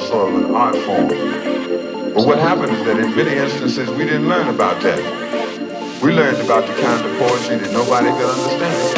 sort of an art form. But what happened is that in many instances we didn't learn about that. We learned about the kind of poetry that nobody could understand.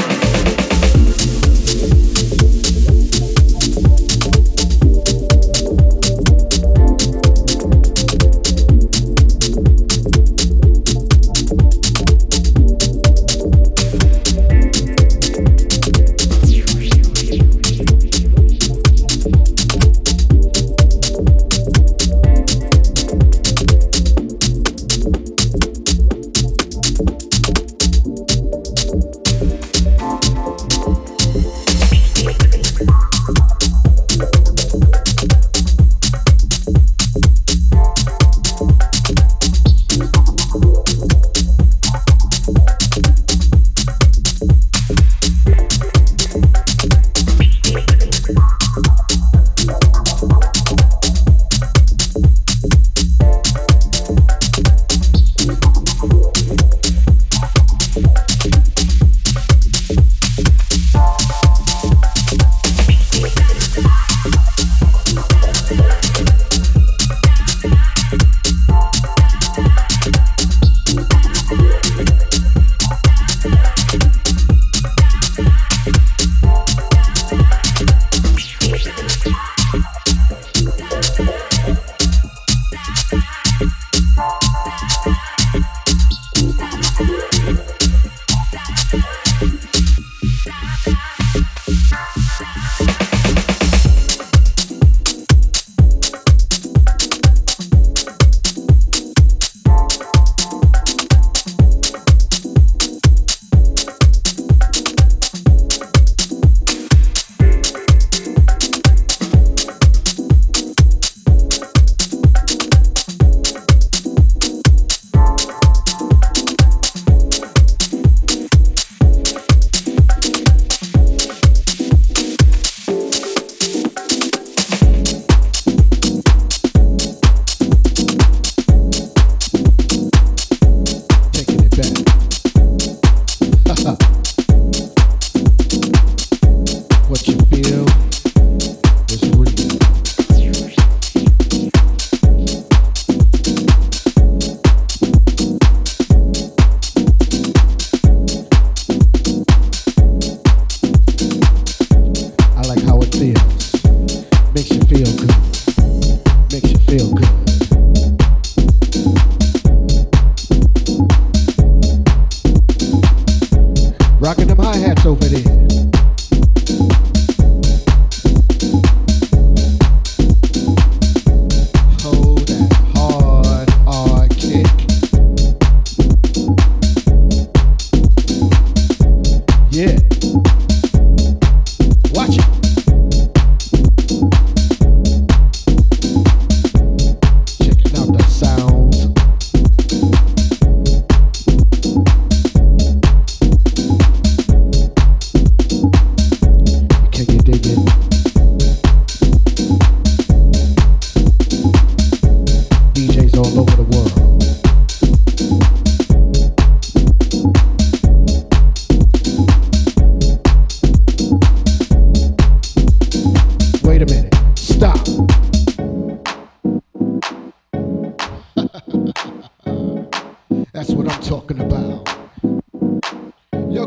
Wait a minute.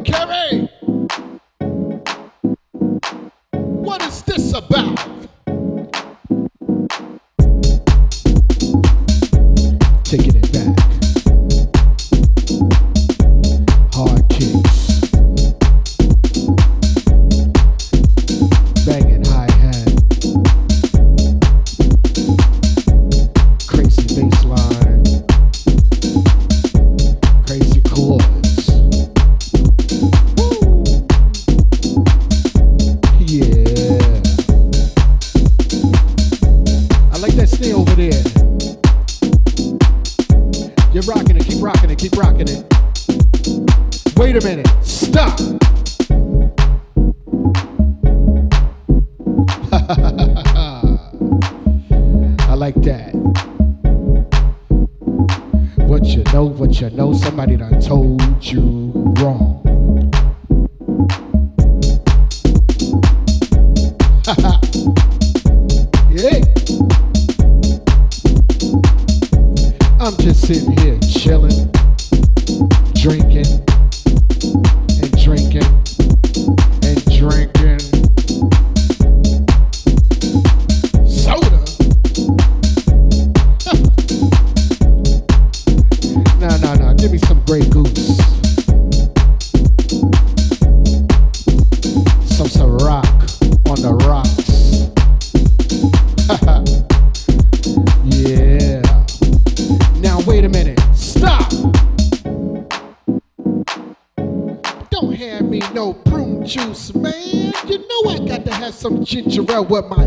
Stop. what my